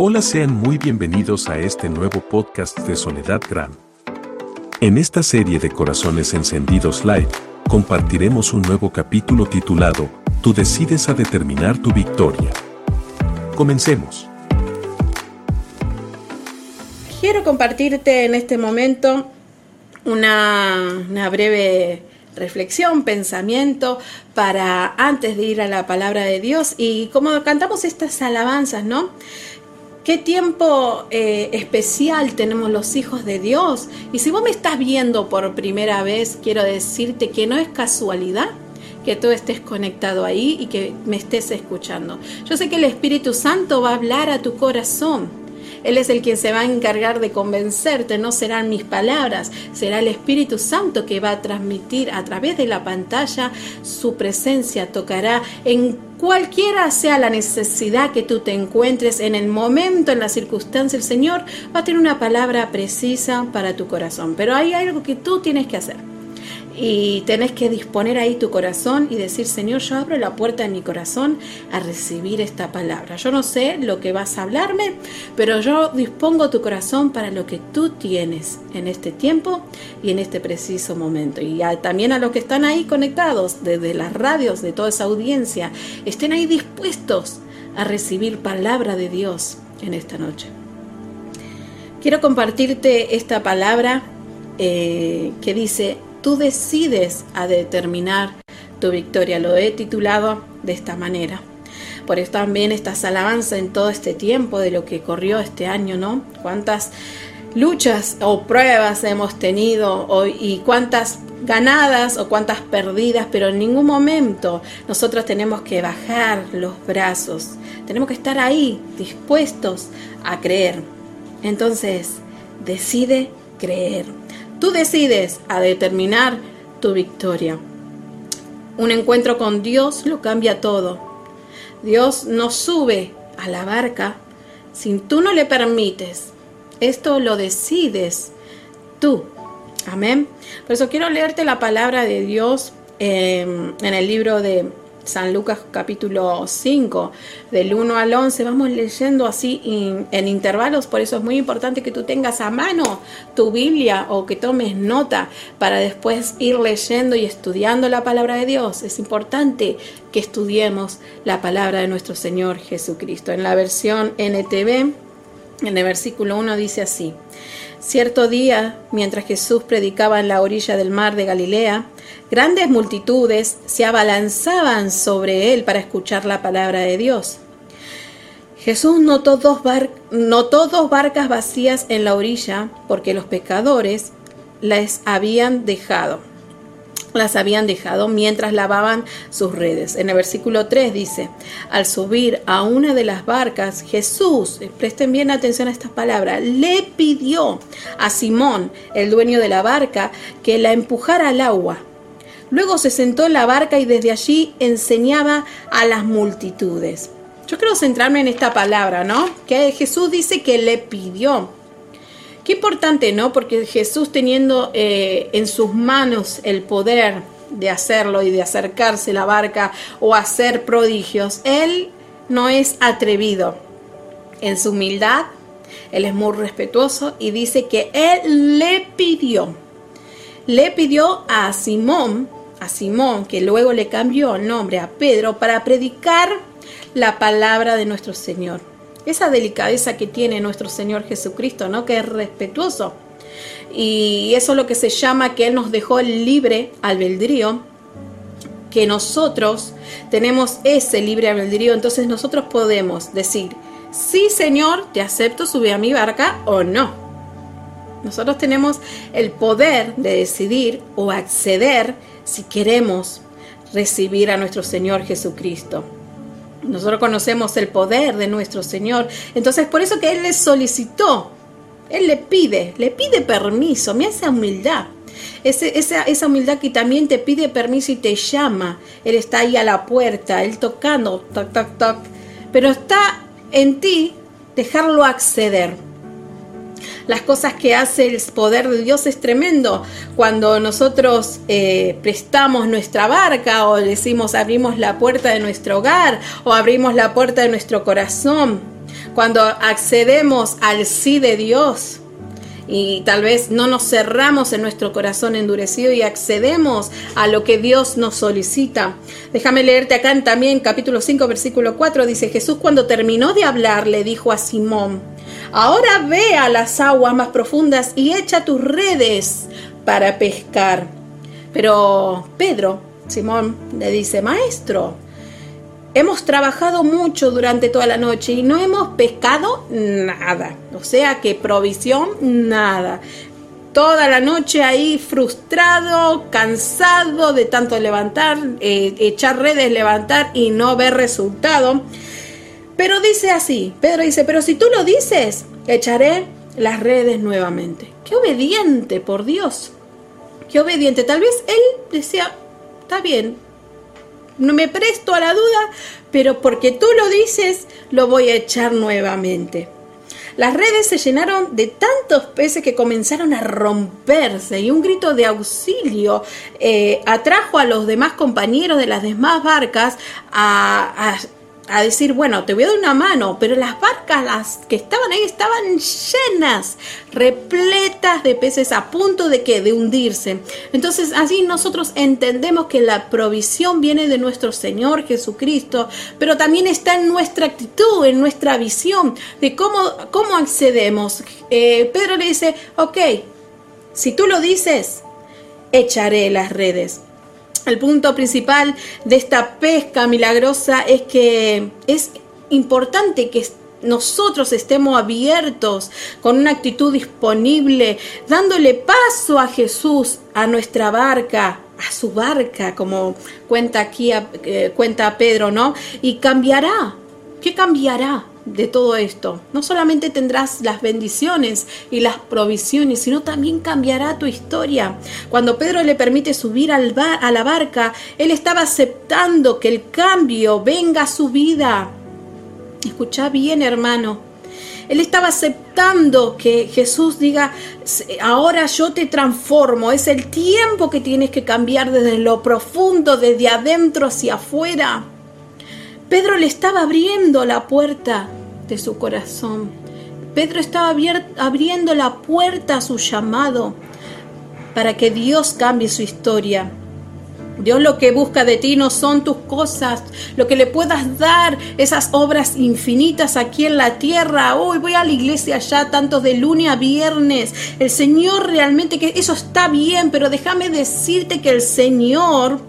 Hola, sean muy bienvenidos a este nuevo podcast de Soledad Gran. En esta serie de Corazones Encendidos Live, compartiremos un nuevo capítulo titulado Tú decides a determinar tu victoria. Comencemos. Quiero compartirte en este momento una, una breve reflexión, pensamiento para antes de ir a la palabra de Dios y como cantamos estas alabanzas, ¿no? Qué tiempo eh, especial tenemos los hijos de Dios. Y si vos me estás viendo por primera vez, quiero decirte que no es casualidad que tú estés conectado ahí y que me estés escuchando. Yo sé que el Espíritu Santo va a hablar a tu corazón él es el quien se va a encargar de convencerte, no serán mis palabras, será el Espíritu Santo que va a transmitir a través de la pantalla su presencia, tocará en cualquiera sea la necesidad que tú te encuentres en el momento, en la circunstancia, el Señor va a tener una palabra precisa para tu corazón. Pero hay algo que tú tienes que hacer y tenés que disponer ahí tu corazón y decir, Señor, yo abro la puerta de mi corazón a recibir esta palabra. Yo no sé lo que vas a hablarme, pero yo dispongo tu corazón para lo que tú tienes en este tiempo y en este preciso momento. Y también a los que están ahí conectados desde las radios, de toda esa audiencia, estén ahí dispuestos a recibir palabra de Dios en esta noche. Quiero compartirte esta palabra eh, que dice, tú decides a determinar tu victoria. Lo he titulado de esta manera. Por eso también estas alabanzas en todo este tiempo de lo que corrió este año, ¿no? Cuántas luchas o pruebas hemos tenido y cuántas ganadas o cuántas perdidas, pero en ningún momento nosotros tenemos que bajar los brazos. Tenemos que estar ahí dispuestos a creer. Entonces, decide creer. Tú decides a determinar tu victoria. Un encuentro con Dios lo cambia todo. Dios no sube a la barca si tú no le permites. Esto lo decides tú. Amén. Por eso quiero leerte la palabra de Dios em, en el libro de San Lucas capítulo 5, del 1 al 11. Vamos leyendo así en intervalos, por eso es muy importante que tú tengas a mano tu Biblia o que tomes nota para después ir leyendo y estudiando la palabra de Dios. Es importante que estudiemos la palabra de nuestro Señor Jesucristo. En la versión NTV, en el versículo 1 dice así. Cierto día, mientras Jesús predicaba en la orilla del mar de Galilea, grandes multitudes se abalanzaban sobre él para escuchar la palabra de Dios. Jesús notó dos, barcas vacías en la orilla porque los pecadores las habían dejado las habían dejado mientras lavaban sus redes. En el versículo 3 dice, al subir a una de las barcas, Jesús, presten bien atención a estas palabras, le pidió a Simón, el dueño de la barca, que la empujara al agua. Luego se sentó en la barca y desde allí enseñaba a las multitudes. Yo quiero centrarme en esta palabra, ¿no? Que Jesús dice que le pidió. Qué importante, ¿no? Porque Jesús teniendo eh, en sus manos el poder de hacerlo y de acercarse la barca o hacer prodigios, Él no es atrevido en su humildad, Él es muy respetuoso y dice que Él le pidió, le pidió a Simón, a Simón, que luego le cambió el nombre a Pedro, para predicar la palabra de nuestro Señor esa delicadeza que tiene nuestro Señor Jesucristo, ¿no? Que es respetuoso. Y eso es lo que se llama que Él nos dejó libre albedrío, que nosotros tenemos ese libre albedrío, entonces nosotros podemos decir, sí Señor, te acepto, sube a mi barca o no. Nosotros tenemos el poder de decidir o acceder si queremos recibir a nuestro Señor Jesucristo. Nosotros conocemos el poder de nuestro Señor. Entonces, por eso que Él le solicitó, Él le pide, le pide permiso, mira esa humildad. esa, esa humildad que también te pide permiso y te llama. Él está ahí a la puerta, Él tocando, toc, toc, toc. Pero está en ti dejarlo acceder las cosas que hace el poder de Dios es tremendo. Cuando nosotros eh, prestamos nuestra barca o decimos abrimos la puerta de nuestro hogar o abrimos la puerta de nuestro corazón Cuando accedemos al sí de Dios, y tal vez no nos cerramos en nuestro corazón endurecido y accedemos a lo que Dios nos solicita. Déjame leerte acá en también capítulo 5 versículo 4 dice Jesús cuando terminó de hablar le dijo a Simón, ahora ve a las aguas más profundas y echa tus redes para pescar. Pero Pedro, Simón, le dice, maestro, Hemos trabajado mucho durante toda la noche y no hemos pescado nada. O sea que provisión, nada. Toda la noche ahí frustrado, cansado de tanto levantar, eh, echar redes, levantar y no ver resultado. Pero dice así, Pedro dice, pero si tú lo dices, echaré las redes nuevamente. Qué obediente, por Dios. Qué obediente. Tal vez él decía, está bien, no me presto a la duda, pero porque tú lo dices, lo voy a echar nuevamente. Las redes se llenaron de tantos peces que comenzaron a romperse y un grito de auxilio eh, atrajo a los demás compañeros de las demás barcas a, a decir, bueno, te voy a dar una mano, pero las barcas las que estaban ahí estaban llenas, repletas de peces a punto de que de hundirse. Entonces, así nosotros entendemos que la provisión viene de nuestro Señor Jesucristo, pero también está en nuestra actitud, en nuestra visión de cómo, cómo accedemos. Eh, Pedro le dice, ok, si tú lo dices, echaré las redes. El punto principal de esta pesca milagrosa es que es importante que nosotros estemos abiertos con una actitud disponible, dándole paso a Jesús, a nuestra barca, a su barca, como cuenta aquí, eh, cuenta Pedro, ¿no? Y cambiará. ¿Qué cambiará? De todo esto. No solamente tendrás las bendiciones y las provisiones, sino también cambiará tu historia. Cuando Pedro le permite subir al a la barca, él estaba aceptando que el cambio venga a su vida. Escucha bien, hermano. Él estaba aceptando que Jesús diga, ahora yo te transformo. Es el tiempo que tienes que cambiar desde lo profundo, desde adentro hacia afuera. Pedro le estaba abriendo la puerta de su corazón. Pedro estaba abriendo la puerta a su llamado para que Dios cambie su historia. Dios lo que busca de ti no son tus cosas, lo que le puedas dar, esas obras infinitas aquí en la tierra. Hoy voy a la iglesia ya, tanto de lunes a viernes. El Señor realmente que eso está bien, pero déjame decirte que el Señor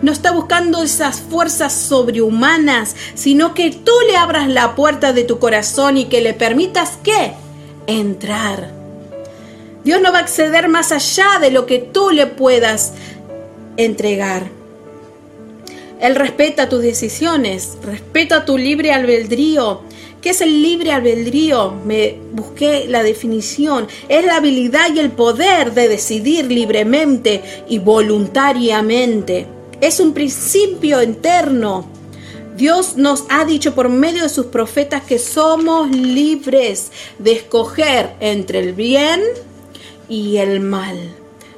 no está buscando esas fuerzas sobrehumanas, sino que tú le abras la puerta de tu corazón y que le permitas que entrar. Dios no va a acceder más allá de lo que tú le puedas entregar. Él respeta tus decisiones, respeta tu libre albedrío. ¿Qué es el libre albedrío? Me busqué la definición. Es la habilidad y el poder de decidir libremente y voluntariamente es un principio interno. Dios nos ha dicho por medio de sus profetas que somos libres de escoger entre el bien y el mal.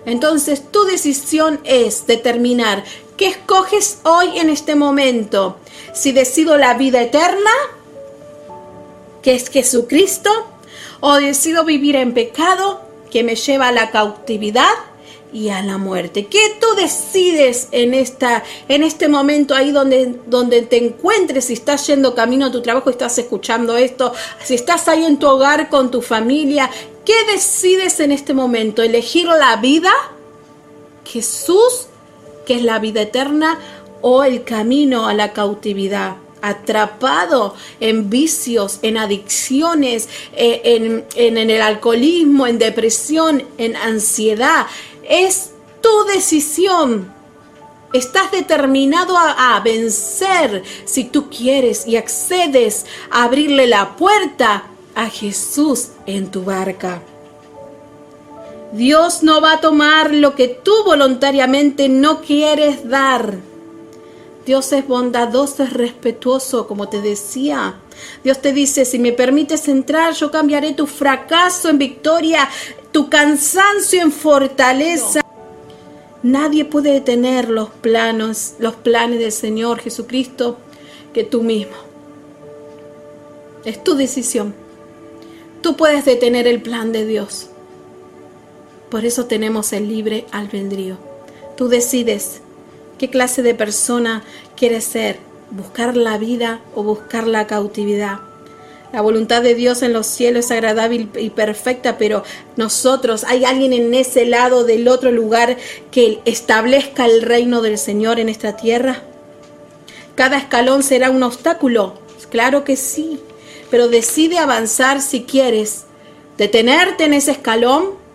Entonces tu decisión es determinar qué escoges hoy en este momento. Si decido la vida eterna, que es Jesucristo, o decido vivir en pecado, que me lleva a la cautividad y a la muerte. ¿Qué tú decides en esta en este momento ahí donde donde te encuentres, si estás yendo camino a tu trabajo, estás escuchando esto, si estás ahí en tu hogar con tu familia, ¿qué decides en este momento? ¿Elegir la vida? Jesús, que es la vida eterna o el camino a la cautividad? atrapado en vicios, en adicciones, eh, en, en, en, el alcoholismo, en depresión, en ansiedad, es tu decisión. Estás determinado a, vencer si tú quieres y accedes a abrirle la puerta a Jesús en tu barca. Dios no va a tomar lo que tú voluntariamente no quieres dar. Dios es bondadoso, es respetuoso, como te decía. Dios te dice, si me permites entrar, yo cambiaré tu fracaso en victoria, tu cansancio en fortaleza. Nadie puede detener los planos, los planes del Señor Jesucristo que tú mismo. Es tu decisión. Tú puedes detener el plan de Dios. Por eso tenemos el libre albedrío. Tú decides qué clase de persona quieres ser, buscar la vida o buscar la cautividad. La voluntad de Dios en los cielos es agradable y perfecta, pero nosotros, hay alguien en ese lado del otro lugar que establezca el reino del Señor en esta tierra. Cada escalón será un obstáculo, claro que sí, pero decide avanzar si quieres, detenerte en ese escalón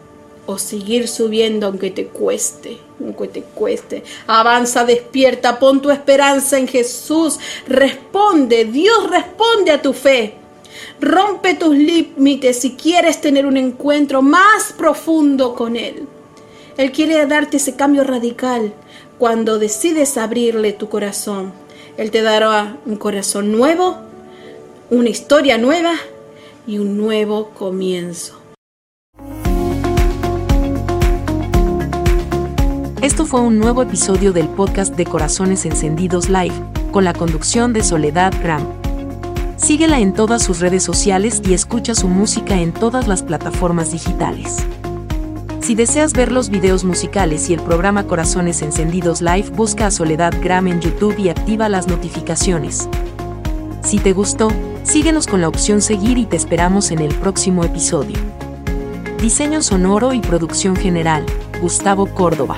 o seguir subiendo aunque te cueste, aunque te cueste. Avanza, despierta, pon tu esperanza en Jesús, responde, Dios responde a tu fe. Rompe tus límites si quieres tener un encuentro más profundo con Él. Él quiere darte ese cambio radical cuando decides abrirle tu corazón. Él te dará un corazón nuevo, una historia nueva y un nuevo comienzo. Esto fue un nuevo episodio del podcast de Corazones Encendidos Live, con la conducción de Soledad Gram. Síguela en todas sus redes sociales y escucha su música en todas las plataformas digitales. Si deseas ver los videos musicales y el programa Corazones Encendidos Live, busca a Soledad Gram en YouTube y activa las notificaciones. Si te gustó, síguenos con la opción seguir y te esperamos en el próximo episodio. Diseño sonoro y producción general, Gustavo Córdoba.